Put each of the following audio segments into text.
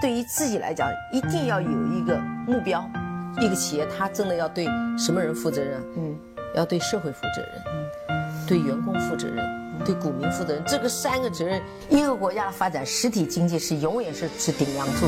对于自己来讲，一定要有一个目标。一个企业，它真的要对什么人负责任？嗯，要对社会负责任，嗯，对员工负责任，对股民负责任。这个三个责任，一个国家的发展，实体经济是永远是是顶梁柱。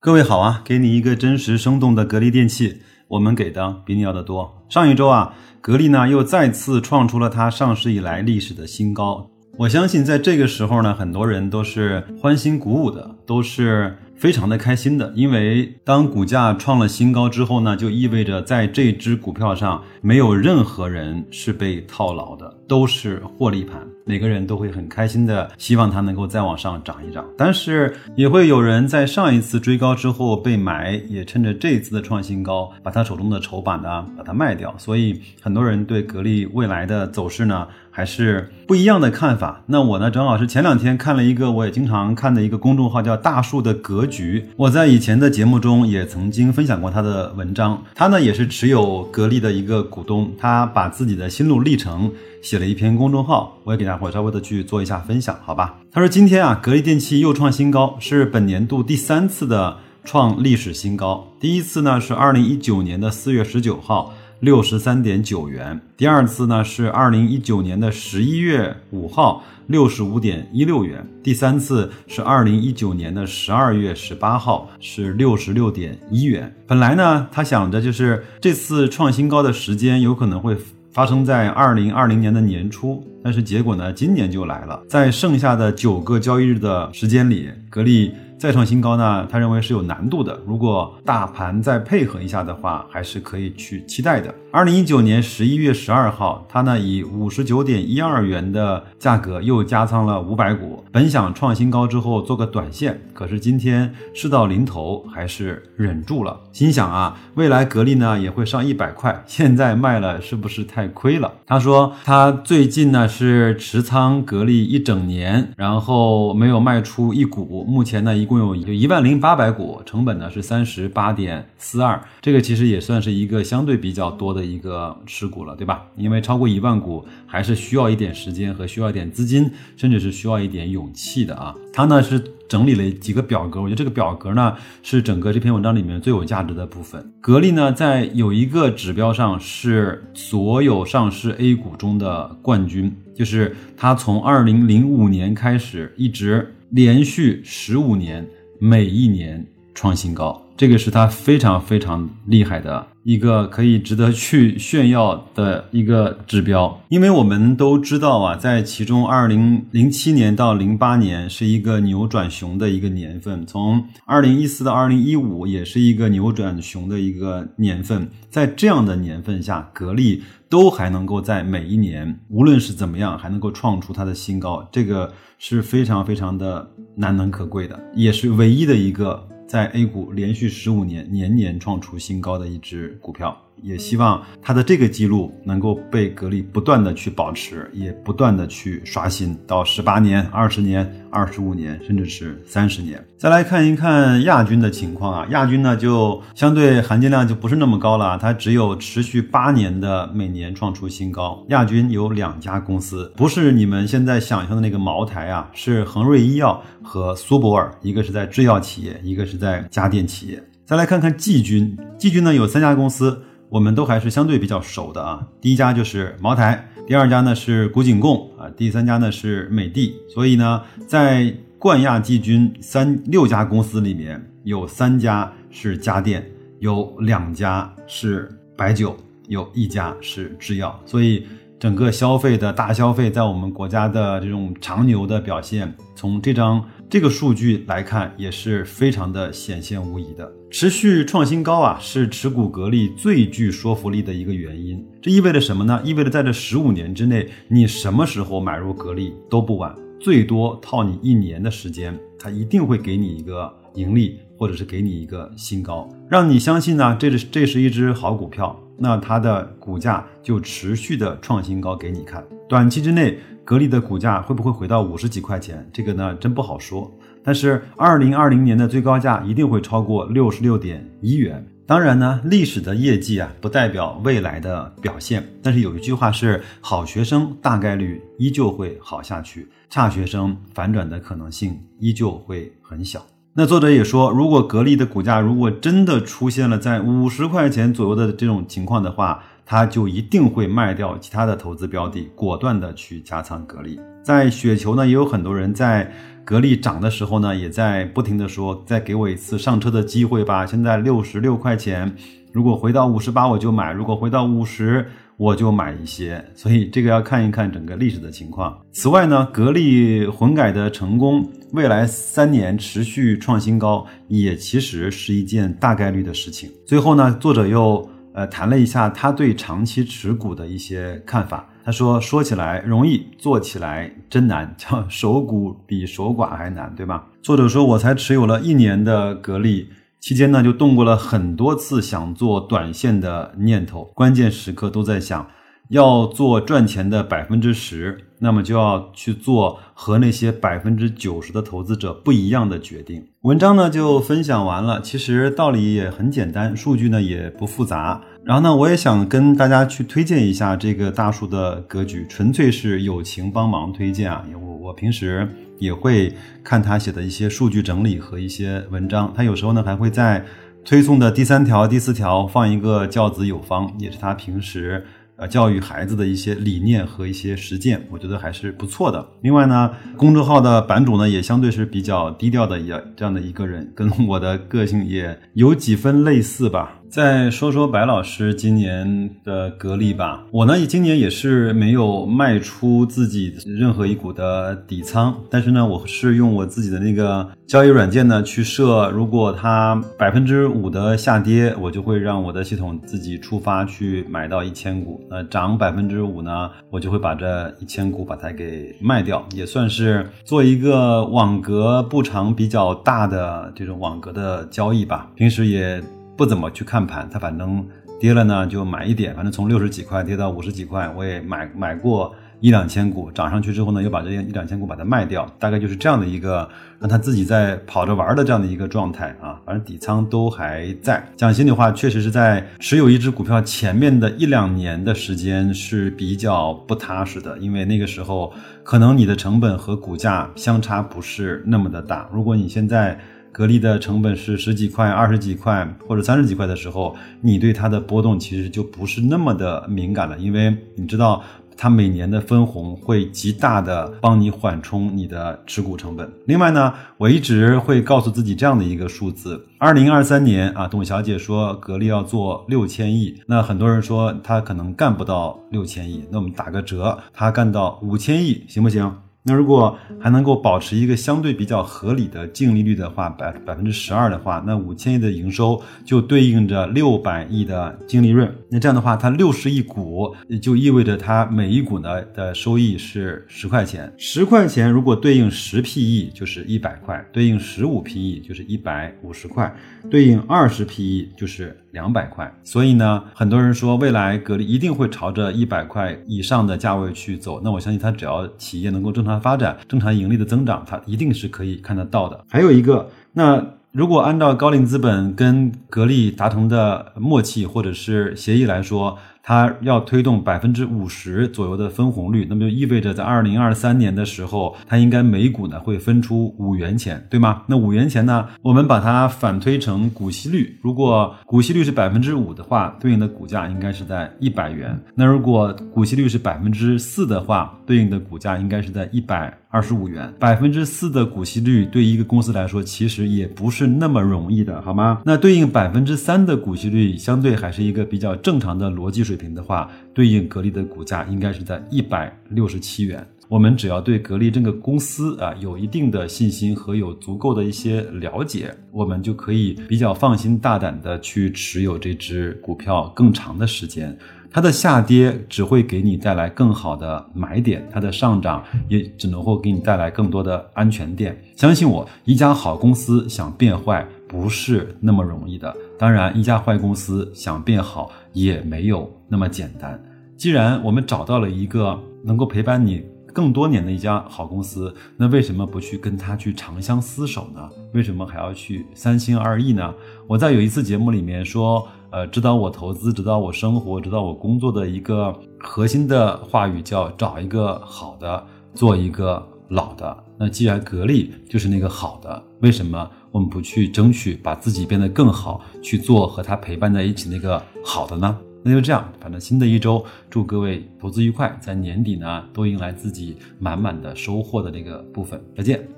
各位好啊，给你一个真实生动的格力电器，我们给的比你要的多。上一周啊，格力呢又再次创出了它上市以来历史的新高。我相信在这个时候呢，很多人都是欢欣鼓舞的，都是。非常的开心的，因为当股价创了新高之后呢，就意味着在这只股票上没有任何人是被套牢的，都是获利盘，每个人都会很开心的，希望它能够再往上涨一涨。但是也会有人在上一次追高之后被买，也趁着这一次的创新高，把他手中的筹板呢把它卖掉。所以很多人对格力未来的走势呢。还是不一样的看法。那我呢，正好是前两天看了一个我也经常看的一个公众号，叫大树的格局。我在以前的节目中也曾经分享过他的文章。他呢也是持有格力的一个股东，他把自己的心路历程写了一篇公众号，我也给大伙稍微的去做一下分享，好吧？他说今天啊，格力电器又创新高，是本年度第三次的创历史新高。第一次呢是二零一九年的四月十九号。六十三点九元，第二次呢是二零一九年的十一月五号，六十五点一六元，第三次是二零一九年的十二月十八号，是六十六点一元。本来呢，他想着就是这次创新高的时间有可能会发生在二零二零年的年初，但是结果呢，今年就来了，在剩下的九个交易日的时间里，格力。再创新高呢？他认为是有难度的。如果大盘再配合一下的话，还是可以去期待的。二零一九年十一月十二号，他呢以五十九点一二元的价格又加仓了五百股，本想创新高之后做个短线，可是今天事到临头，还是忍住了。心想啊，未来格力呢也会上一百块，现在卖了是不是太亏了？他说他最近呢是持仓格力一整年，然后没有卖出一股，目前呢一。共有有一万零八百股，成本呢是三十八点四二，这个其实也算是一个相对比较多的的一个持股了，对吧？因为超过一万股还是需要一点时间和需要一点资金，甚至是需要一点勇气的啊。他呢是整理了几个表格，我觉得这个表格呢是整个这篇文章里面最有价值的部分。格力呢在有一个指标上是所有上市 A 股中的冠军，就是它从二零零五年开始一直。连续十五年，每一年创新高，这个是它非常非常厉害的一个可以值得去炫耀的一个指标。因为我们都知道啊，在其中，二零零七年到零八年是一个扭转熊的一个年份，从二零一四到二零一五也是一个扭转熊的一个年份。在这样的年份下，格力。都还能够在每一年，无论是怎么样，还能够创出它的新高，这个是非常非常的难能可贵的，也是唯一的一个在 A 股连续十五年年年创出新高的一只股票。也希望他的这个记录能够被格力不断的去保持，也不断的去刷新到十八年、二十年、二十五年，甚至是三十年。再来看一看亚军的情况啊，亚军呢就相对含金量就不是那么高了，它只有持续八年的每年创出新高。亚军有两家公司，不是你们现在想象的那个茅台啊，是恒瑞医药和苏泊尔，一个是在制药企业，一个是在家电企业。再来看看季军，季军呢有三家公司。我们都还是相对比较熟的啊，第一家就是茅台，第二家呢是古井贡啊，第三家呢是美的。所以呢，在冠亚季军三六家公司里面，有三家是家电，有两家是白酒，有一家是制药。所以整个消费的大消费，在我们国家的这种长牛的表现，从这张。这个数据来看也是非常的显现无疑的，持续创新高啊，是持股格力最具说服力的一个原因。这意味着什么呢？意味着在这十五年之内，你什么时候买入格力都不晚，最多套你一年的时间，它一定会给你一个盈利，或者是给你一个新高，让你相信呢，这是这是一只好股票，那它的股价就持续的创新高给你看，短期之内。格力的股价会不会回到五十几块钱？这个呢，真不好说。但是二零二零年的最高价一定会超过六十六点一元。当然呢，历史的业绩啊，不代表未来的表现。但是有一句话是：好学生大概率依旧会好下去，差学生反转的可能性依旧会很小。那作者也说，如果格力的股价如果真的出现了在五十块钱左右的这种情况的话，他就一定会卖掉其他的投资标的，果断的去加仓格力。在雪球呢，也有很多人在。格力涨的时候呢，也在不停的说，再给我一次上车的机会吧。现在六十六块钱，如果回到五十八我就买，如果回到五十我就买一些。所以这个要看一看整个历史的情况。此外呢，格力混改的成功，未来三年持续创新高，也其实是一件大概率的事情。最后呢，作者又呃谈了一下他对长期持股的一些看法。他说：“说起来容易，做起来真难，叫守股比守寡还难，对吧？”作者说：“我才持有了一年的格力，期间呢就动过了很多次想做短线的念头，关键时刻都在想。”要做赚钱的百分之十，那么就要去做和那些百分之九十的投资者不一样的决定。文章呢就分享完了，其实道理也很简单，数据呢也不复杂。然后呢，我也想跟大家去推荐一下这个大叔的格局，纯粹是友情帮忙推荐啊。我我平时也会看他写的一些数据整理和一些文章，他有时候呢还会在推送的第三条、第四条放一个教子有方，也是他平时。呃，教育孩子的一些理念和一些实践，我觉得还是不错的。另外呢，公众号的版主呢，也相对是比较低调的一这样的一个人，跟我的个性也有几分类似吧。再说说白老师今年的格力吧，我呢今年也是没有卖出自己任何一股的底仓，但是呢，我是用我自己的那个交易软件呢去设，如果它百分之五的下跌，我就会让我的系统自己触发去买到一千股，那涨百分之五呢，我就会把这一千股把它给卖掉，也算是做一个网格布长比较大的这种网格的交易吧，平时也。不怎么去看盘，它反正跌了呢就买一点，反正从六十几块跌到五十几块，我也买买过一两千股，涨上去之后呢又把这一两千股把它卖掉，大概就是这样的一个让他自己在跑着玩的这样的一个状态啊，反正底仓都还在。讲心里话，确实是在持有一只股票前面的一两年的时间是比较不踏实的，因为那个时候可能你的成本和股价相差不是那么的大，如果你现在。格力的成本是十几块、二十几块或者三十几块的时候，你对它的波动其实就不是那么的敏感了，因为你知道它每年的分红会极大的帮你缓冲你的持股成本。另外呢，我一直会告诉自己这样的一个数字：二零二三年啊，董小姐说格力要做六千亿，那很多人说她可能干不到六千亿，那我们打个折，她干到五千亿行不行？那如果还能够保持一个相对比较合理的净利率的话，百百分之十二的话，那五千亿的营收就对应着六百亿的净利润。那这样的话，它六十亿股也就意味着它每一股呢的收益是十块钱。十块钱如果对应十 PE 就是一百块，对应十五 PE 就是一百五十块，对应二十 PE 就是两百块。所以呢，很多人说未来格力一定会朝着一百块以上的价位去走。那我相信它只要企业能够正常。发展正常盈利的增长，它一定是可以看得到的。还有一个，那如果按照高瓴资本跟格力达成的默契或者是协议来说。它要推动百分之五十左右的分红率，那么就意味着在二零二三年的时候，它应该每股呢会分出五元钱，对吗？那五元钱呢，我们把它反推成股息率，如果股息率是百分之五的话，对应的股价应该是在一百元。那如果股息率是百分之四的话，对应的股价应该是在一百二十五元。百分之四的股息率对一个公司来说，其实也不是那么容易的，好吗？那对应百分之三的股息率，相对还是一个比较正常的逻辑水。平的话，对应格力的股价应该是在一百六十七元。我们只要对格力这个公司啊有一定的信心和有足够的一些了解，我们就可以比较放心大胆的去持有这只股票更长的时间。它的下跌只会给你带来更好的买点，它的上涨也只能会给你带来更多的安全垫。相信我，一家好公司想变坏不是那么容易的。当然，一家坏公司想变好也没有那么简单。既然我们找到了一个能够陪伴你。更多年的一家好公司，那为什么不去跟他去长相厮守呢？为什么还要去三心二意呢？我在有一次节目里面说，呃，指导我投资、指导我生活、指导我工作的一个核心的话语叫找一个好的，做一个老的。那既然格力就是那个好的，为什么我们不去争取把自己变得更好，去做和他陪伴在一起那个好的呢？那就这样，反正新的一周，祝各位投资愉快，在年底呢都迎来自己满满的收获的那个部分。再见。